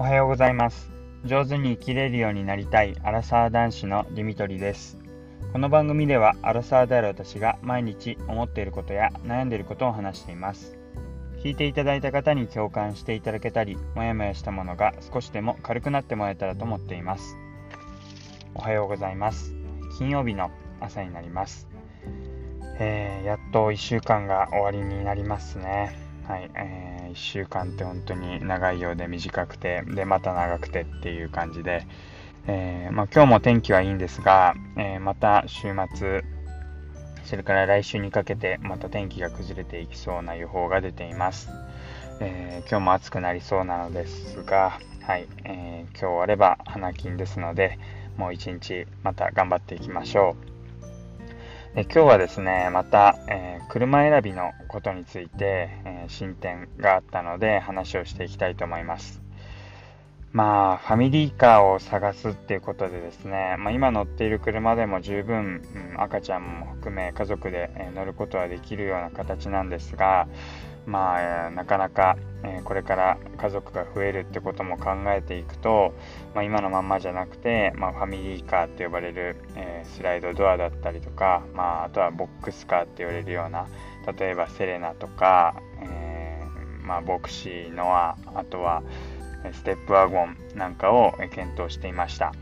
おはようございます。上手に生きれるようになりたいアラサー男子のディミトリです。この番組ではアラサーである私が毎日思っていることや悩んでいることを話しています。聞いていただいた方に共感していただけたりもやもやしたものが少しでも軽くなってもらえたらと思っています。おはようございます。金曜日の朝になります。えー、やっと1週間が終わりになりますね。はい、えー、1週間って本当に長いようで短くて、で、また長くてっていう感じで、えー、まあ、今日も天気はいいんですが、えー、また週末、それから来週にかけてまた天気が崩れていきそうな予報が出ています。え今日も暑くなりそうなのですが、はい、え今日あれば花金ですので、もう一日また頑張っていきましょう。え今日はですね、また、えー、車選びのことについて、えー、進展があったので話をしていきたいと思います。まあ、ファミリーカーを探すっていうことでですね、まあ、今乗っている車でも十分、うん、赤ちゃんも含め家族で、えー、乗ることはできるような形なんですが、まあ、え、なかなか、えー、これから家族が増えるってことも考えていくと、まあ、今のまんまじゃなくて、まあ、ファミリーカーって呼ばれる、えー、スライドドアだったりとか、まあ、あとはボックスカーって言われるような例えばセレナとか、えまあ、ボクシーノアあとはステップワゴンなんかを検討していました。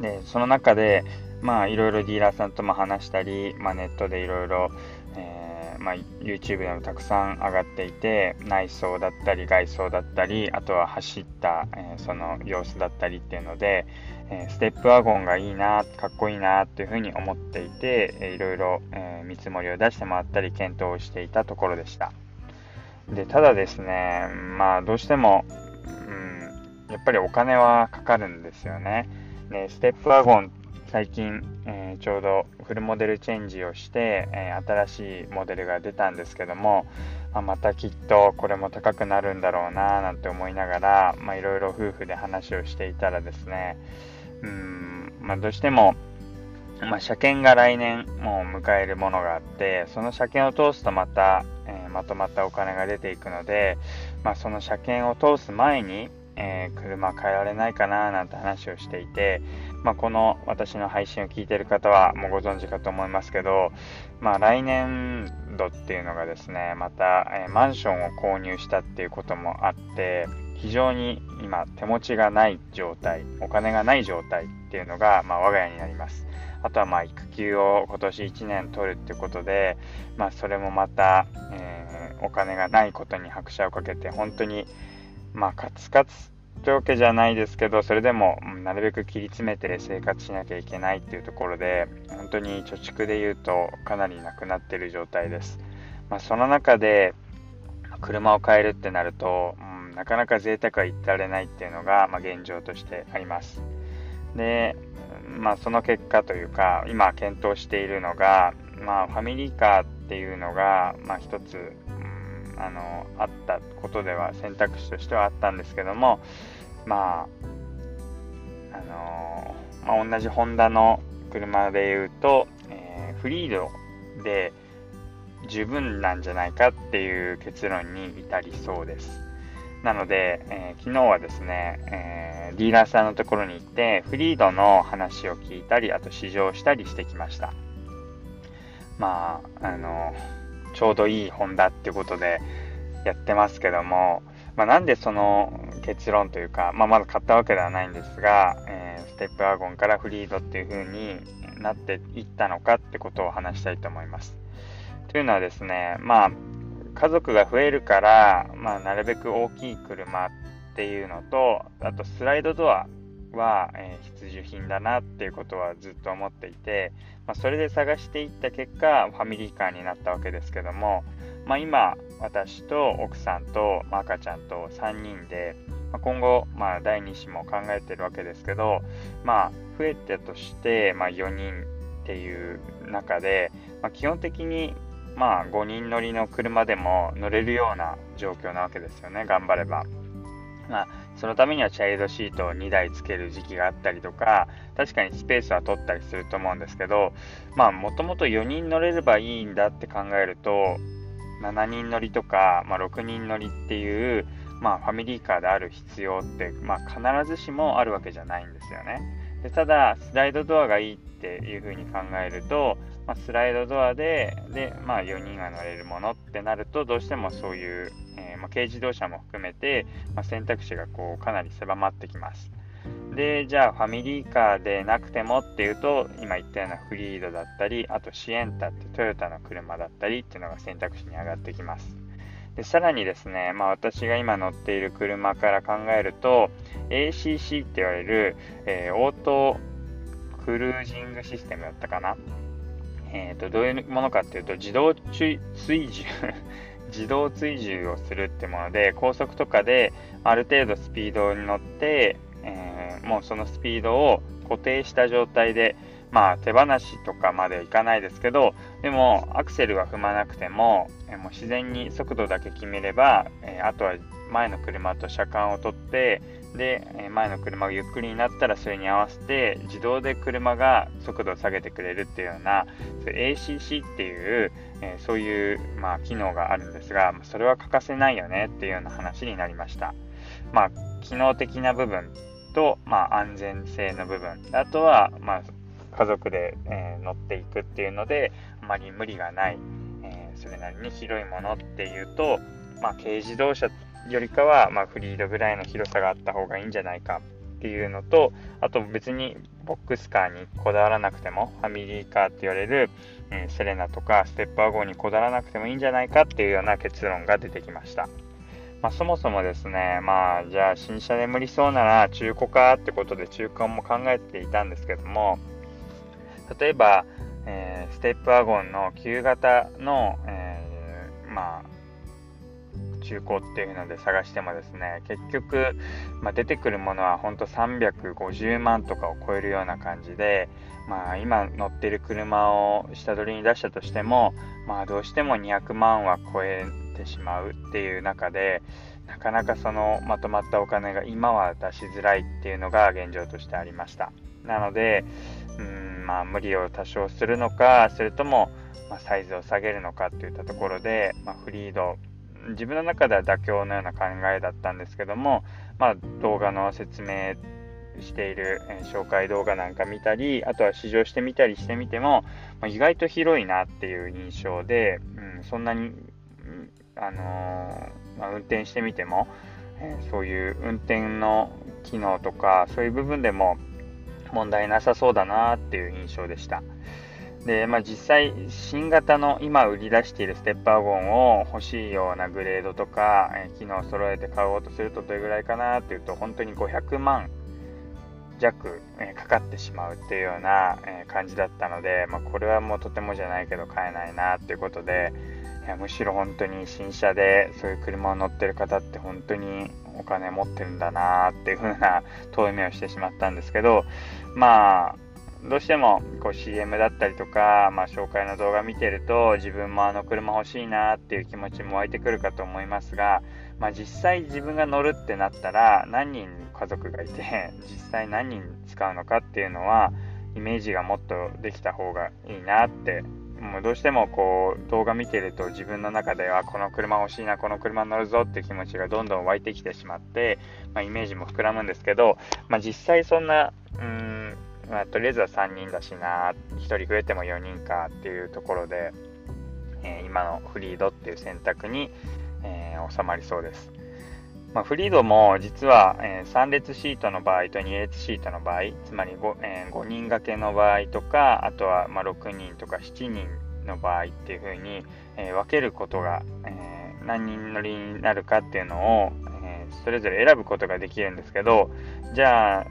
でその中でまあいろいろディーラーさんとも話したり、まあ、ネットでいろいろまあ、YouTube でもたくさん上がっていて内装だったり外装だったりあとは走った、えー、その様子だったりっていうので、えー、ステップワゴンがいいなかっこいいなっていうふうに思っていて、えー、いろいろ、え見積もりを出してもらったり検討していたところでした。でただですねまあどうしても、やっぱりお金はかかるんですよね。ねステップワゴン最近、えー、ちょうどフルモデルチェンジをして、えー、新しいモデルが出たんですけども、まあ、またきっとこれも高くなるんだろうななんて思いながらいろいろ夫婦で話をしていたらですねうん、まあ、どうしても、まあ、車検が来年もう迎えるものがあってその車検を通すとまた、えー、まとまったお金が出ていくので、まあ、その車検を通す前にえー、車変えられないかななんて話をしていて、まあ、この私の配信を聞いてる方はもうご存知かと思いますけど、まあ、来年度っていうのがですねまた、えー、マンションを購入したっていうこともあって非常に今手持ちがない状態お金がない状態っていうのが、まあ、我が家になります。あとはまあ育休を今年1年取るっていうことで、まあ、それもまた、えー、お金がないことに拍車をかけて本当にまあカツカツってわけじゃないですけどそれでもなるべく切り詰めて生活しなきゃいけないっていうところで本当に貯蓄で言うとかなりなくなってる状態です、まあ、その中で車を買えるってなると、うん、なかなか贅沢は言ってられないっていうのが、まあ、現状としてあります。で、まあ、その結果というか今検討しているのが、まあ、ファミリーカーっていうのが、まあ、一つあのあったことでは選択肢としてはあったんですけどもまああのまあ、同じホンダの車で言うと、えー、フリードで十分なんじゃないかっていう結論に至りそうです。なので、えー、昨日はですね、えー、ディーラーさんのところに行って、フリードの話を聞いたり、あと試乗したりしてきました。まあ、あのちょうどいいホンダっていうことでやってますけども、まあ、なんでその結論というか、まあ、まだ買ったわけではないんですが、えー、ステップワゴンからフリードっていう風になっていったのかってことを話したいと思います。というのはですね、まあ、家族が増えるから、まあ、なるべく大きい車っていうのと、あとスライドドアは、えー、必需品だなっていうことはずっと思っていて、まあ、それで探していった結果ファミリーカーになったわけですけども、まあ、今私と奥さんと、ま、赤ちゃんと3人で、まあ、今後、まあ、第2子も考えてるわけですけど、まあ、増えてとして、まあ、4人っていう中で、まあ、基本的にまあ5人乗りの車でも乗れるような状況なわけですよね頑張れば。まあ、そのためにはチャイルドシートを2台つける時期があったりとか、確かにスペースは取ったりすると思うんですけど、まあ、もともと4人乗れればいいんだって考えると、7人乗りとか、まあ、6人乗りっていう、まあ、ファミリーカーである必要って、まあ、必ずしもあるわけじゃないんですよね。でただ、スライドドアがいいっていうふうに考えると、まあ、スライドドアでで、まあ、4人が乗れるものってなると、どうしてもそういう、えー、まあ、軽自動車も含めて、ま選択肢がこうかなり狭まってきます。で、じゃあファミリーカーでなくてもっていうと、今言ったようなフリードだったり、あとシエンタってトヨタの車だったりっていうのが選択肢に上がってきます。でさらにですね、まあ、私が今乗っている車から考えると ACC って言われる、えー、オートクルージングシステムだったかな、えーと、どういうものかっていうと自動追従 自動追従をするってもので高速とかである程度スピードに乗って、えー、もうそのスピードを固定した状態でまあ手放しとかまではいかないですけど、でもアクセルは踏まなくても、えもう自然に速度だけ決めれば、えあとは前の車と車間を取って、で、前の車がゆっくりになったらそれに合わせて自動で車が速度を下げてくれるっていうような ACC っていう、えそういう、まあ、機能があるんですがそれは欠かせないよねっていうような話になりました。まあ、機能的な部分と、まあ、安全性の部分あとは、まあ、家族で、えー、乗っていくっていうのであまり無理がない、えー、それなりに広いものっていうと、まあ、軽自動車よりかは、まあ、フリードぐらいの広さがあった方がいいんじゃないかっていうのとあと別にボックスカーにこだわらなくてもファミリーカーって言われる、えー、セレナとかステップワゴンにこだわらなくてもいいんじゃないかっていうような結論が出てきました。まあ、そもそもですね、まあ、じゃあ新車で無理そうなら中古かってことで中古も考えていたんですけども、例えば、えー、ステップワゴンの旧型の、えー、まあ、中古っていうので探してもですね、結局、まあ、出てくるものは本当350万とかを超えるような感じで、まあ、今乗ってる車を下取りに出したとしても、まあ、どうしても200万は超えてしまうっていう中で、なかなかそのまとまったお金が今は出しづらいっていうのが現状としてありました。なので、うんまあ、無理を多少するのか、それとも、まサイズを下げるのかっていったところで、まあ、フリード、自分の中では妥協のような考えだったんですけども、まあ、動画の説明している、え紹介動画なんか見たり、あとは試乗してみたりしてみても、まあ、意外と広いなっていう印象で、うん、そんなに、あのー、まあ、運転してみても、え、そういう運転の機能とか、そういう部分でも、問題なさそうだなっていう印象でした。で、まあ、実際、新型の今売り出しているステッパーゴンを欲しいようなグレードとか、え、機能を揃えて買おうとするとどれぐらいかなっていうと、本当に500万弱、え、かかってしまうっていうような、え、感じだったので、まあ、これはもうとてもじゃないけど買えないなっていうことで、いやむしろ本当に新車でそういう車を乗ってる方って本当にお金持ってるんだなっていう風な遠い目をしてしまったんですけど、まあ、どうしてもこう CM だったりとか、まあ、紹介の動画見てると自分もあの車欲しいなっていう気持ちも湧いてくるかと思いますが、まあ、実際自分が乗るってなったら何人家族がいて 実際何人使うのかっていうのはイメージがもっとできた方がいいなってもう。どうしてもこう動画見てると自分の中ではこの車欲しいなこの車乗るぞって気持ちがどんどん湧いてきてしまって、まあ、イメージも膨らむんですけど、まあ、実際そんなうんまあ、とりあえずは3人だしな1人増えても4人かっていうところで、えー、今のフリードっていう選択に、えー、収まりそうです。まあ、フリードも実は、えー、3列シートの場合と2列シートの場合、つまり 5,、えー、5人掛けの場合とか、あとはま6人とか7人の場合っていう風に、え、分けることが、え、何人乗りになるかっていうのを、え、それぞれ選ぶことができるんですけど、じゃあ、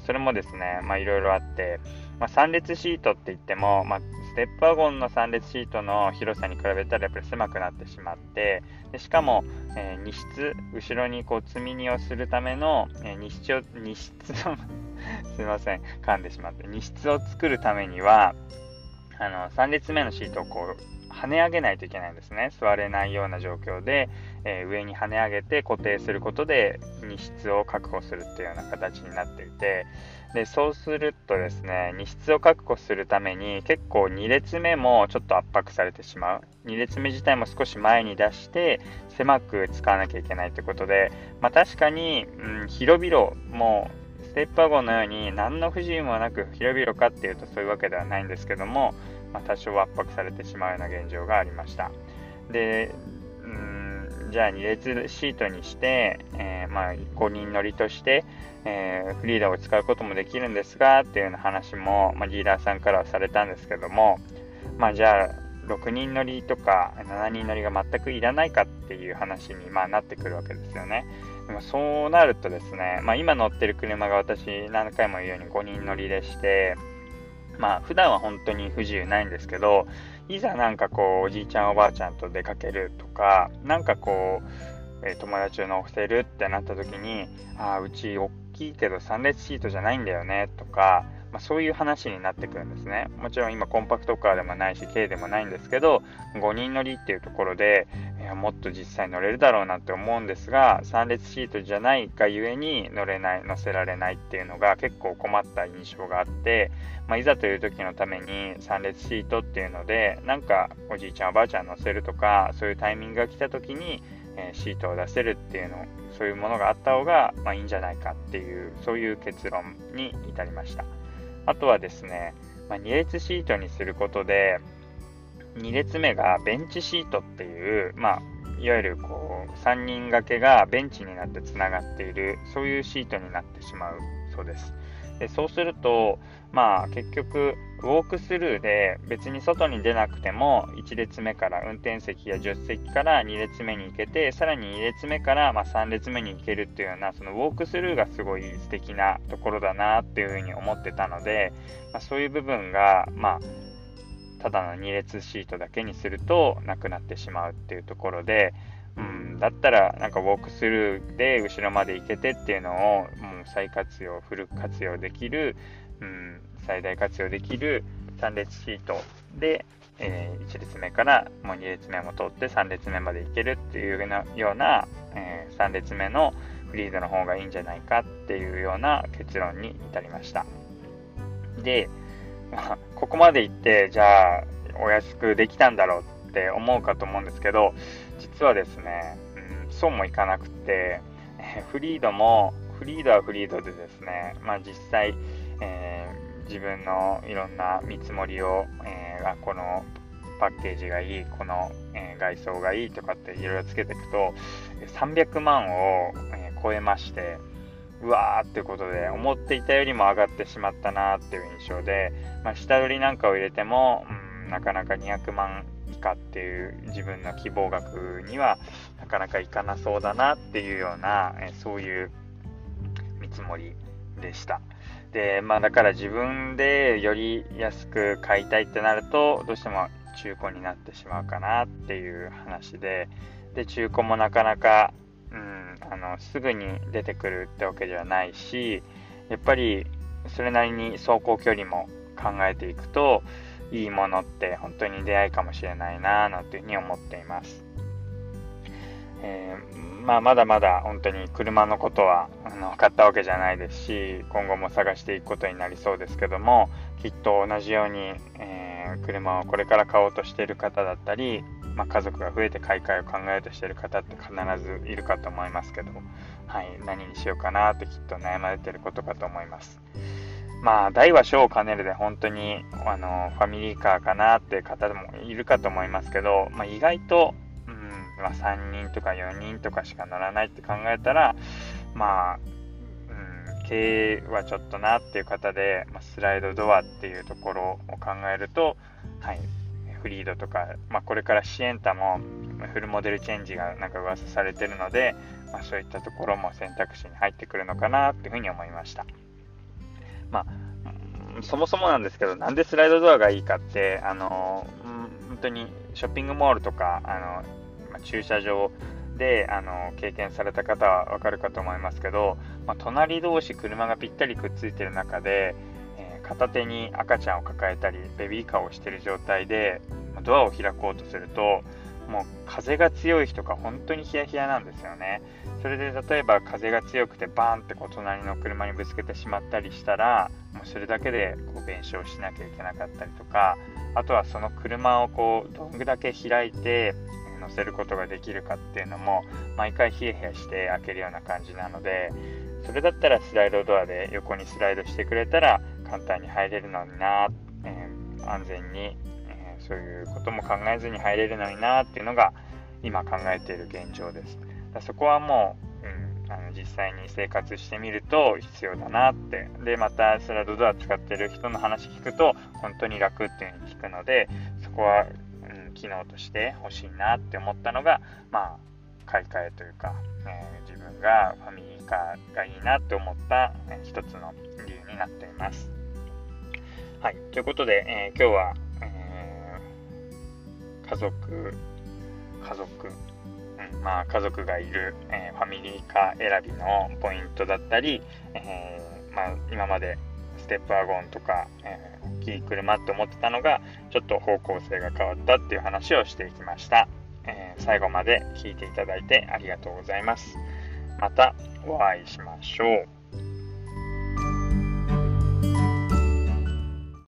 それもですね、まあいろいろあって、まあ、3列シートって言っても、まあ、ステップワゴンの3列シートの広さに比べたらやっぱり狭くなってしまってでしかも、えー、荷室後ろにこう積み荷をするための、えー、荷室を荷室 すいません噛んでしまって荷室を作るためにはあの3列目のシートをこう跳ね上げないといけないんですね。座れないような状況で、えー、上に跳ね上げて固定することで荷室を確保するっていうような形になっていて、でそうするとですね、荷室を確保するために結構2列目もちょっと圧迫されてしまう。2列目自体も少し前に出して狭く使わなきゃいけないということで、まあ、確かに、うん、広々もうステップワゴンのように何の不自由もなく広々かっていうとそういうわけではないんですけども、まあ、多少圧迫されてしまうような現状がありました。で、うんじゃあ2列シートにして、えー、まあ、5人乗りとして、えー、フリーダーを使うこともできるんですがっていうような話も、まあ、ディーラーさんからはされたんですけども、まあ、じゃあ6人乗りとか7人乗りが全くいらないかっていう話に、まあ、なってくるわけですよね。でもそうなるとですね、まあ、今乗ってる車が私何回も言うように5人乗りでして、まあ普段は本当に不自由ないんですけど、いざなんかこうおじいちゃんおばあちゃんと出かけるとか、なんかこう、えー、友達を乗せるってなった時に、ああ、うち大きいけど3列シートじゃないんだよねとか、まあ、そういう話になってくるんですね。もちろん今コンパクトカーでもないし軽でもないんですけど5人乗りっていうところで、えー、もっと実際乗れるだろうなって思うんですが3列シートじゃないがゆえに乗れない乗せられないっていうのが結構困った印象があって、まあ、いざという時のために3列シートっていうのでなんかおじいちゃんおばあちゃん乗せるとかそういうタイミングが来た時にえシートを出せるっていうのそういうものがあった方が、まあ、いいんじゃないかっていうそういう結論に至りました。あとはですね、まあ、2列シートにすることで、2列目がベンチシートっていう、まあ、いわゆるこう3人掛けがベンチになってつながっているそういうシートになってしまうそうです。でそうすると、まあ、結局ウォークスルーで別に外に出なくても1列目から運転席や助手席から2列目に行けてさらに2列目からま3列目に行けるっていうようなそのウォークスルーがすごい素敵なところだなっていうふうに思ってたので、まあ、そういう部分がまあただの2列シートだけにするとなくなってしまうっていうところで、うん、だったらなんかウォークスルーで後ろまで行けてっていうのをもう再活用フル活用できる、うん、最大活用できる3列シートで、えー、1列目からもう2列目も通って3列目まで行けるっていうような、えー、3列目のフリードの方がいいんじゃないかっていうような結論に至りました。で、まあ、ここまで行ってじゃあお安くできたんだろうって思うかと思うんですけど実はですね、うん、そうもいかなくて フリードもフリードはフリードでですね、まあ、実際、えー、自分のいろんな見積もりを、えー、このパッケージがいい、この、えー、外装がいいとかっていろいろつけていくと、300万を、え超えまして、うわーってことで、思っていたよりも上がってしまったなっていう印象で、まあ、下取りなんかを入れても、うん、なかなか200万以下っていう自分の希望額にはなかなかいかなそうだなっていうような、えそういう見積もりでした。で、まあだから自分でより安く買いたいってなると、どうしても中古になってしまうかなっていう話で、で、中古もなかなか、うん、あの、すぐに出てくるってわけではないし、やっぱりそれなりに走行距離も考えていくと、いいものって本当に出会いかもしれないなぁなんていうふうに思っています。えー、まあ、まだまだ本当に車のことはあの買ったわけじゃないですし今後も探していくことになりそうですけどもきっと同じように、えー、車をこれから買おうとしている方だったり、まあ、家族が増えて買い替えを考えようとしている方って必ずいるかと思いますけど、はい、何にしようかなってきっと悩まれてることかと思います。まあ、大は小を兼ねるで本当にあのファミリーカーかなっていう方もいるかと思いますけど、まあ、意外とうんまあ、3人とか4人とかしか乗らないって考えたら、まあ、うん、経営はちょっとなっていう方で、まあ、スライドドアっていうところを考えると、はい、フリードとか、まあ、これからシエンタもフルモデルチェンジがなんか噂されてるので、まあ、そういったところも選択肢に入ってくるのかなっていうふうに思いました。まあそもそもなんですけど、なんでスライドドアがいいかって、あの本当にショッピングモールとか、あのま駐車場であの経験された方はわかるかと思いますけど、まあ、隣同士車がぴったりくっついてる中で、片手に赤ちゃんを抱えたりベビーカーをしてる状態で、ドアを開こうとするともう風が強い日とか本当にヒヤヒヤなんですよね。それで例えば風が強くてバーンってこう隣の車にぶつけてしまったりしたらもうそれだけでこう弁償しなきゃいけなかったりとかあとはその車をこうどんだけ開いて乗せることができるかっていうのも毎回ヒヤヒヤして開けるような感じなのでそれだったらスライドドアで横にスライドしてくれたら簡単に入れるのにな、えー、安全にえそういうことも考えずに入れるのになっていうのが今考えている現状です。だそこはもう、うん、あの実際に生活してみると必要だなって。で、またスライドドア使ってる人の話聞くと本当に楽っていうふうに聞くので、そこは、うん、機能として欲しいなって思ったのが、まあ、買い替えというか、えー、自分がファミリーカーがいいなって思った、えー、一つの理由になっています。はい、ということで、えー、今日はえ家族、家族、うんまあ、家族がいる、えー、ファミリーカー選びのポイントだったり、え、まあ、今までステップワゴンとか、え、大きい車って思ってたのがちょっと方向性が変わったっていう話をしていきました、え最後まで聞いていただいてありがとうございます。またお会いしましょう。